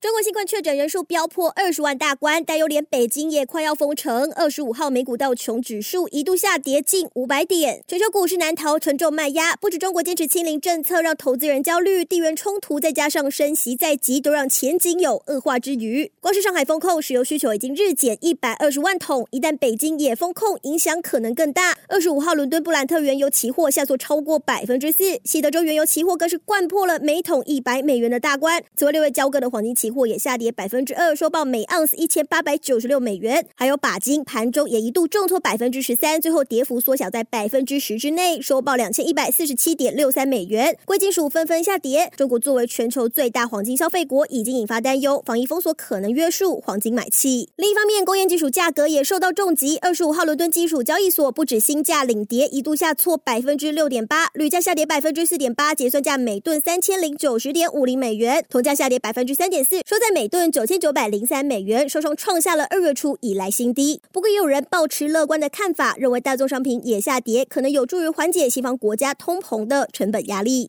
中国新冠确诊人数飙破二十万大关，但又连北京也快要封城。二十五号美股道琼指数一度下跌近五百点，全球股市难逃沉重卖压。不止中国坚持清零政策让投资人焦虑，地缘冲突再加上升息在即，都让前景有恶化之余。光是上海封控，石油需求已经日减一百二十万桶，一旦北京也封控，影响可能更大。二十五号伦敦布兰特原油期货下挫超过百分之四，西德州原油期货更是掼破了每桶一百美元的大关。此外，六月交割的黄金期货也下跌百分之二，收报每盎司一千八百九十六美元。还有钯金盘中也一度重挫百分之十三，最后跌幅缩小在百分之十之内，收报两千一百四十七点六三美元。贵金属纷纷下跌。中国作为全球最大黄金消费国，已经引发担忧，防疫封锁可能约束黄金买气。另一方面，工业金属价格也受到重击。二十五号伦敦金属交易所不止锌价领跌，一度下挫百分之六点八，铝价下跌百分之四点八，结算价每吨三千零九十点五零美元，铜价下跌百分之三点四，收在每吨九千九百零三美元，双双创下了二月初以来新低。不过，也有人抱持乐观的看法，认为大宗商品也下跌，可能有助于缓解西方国家通膨的成本压力。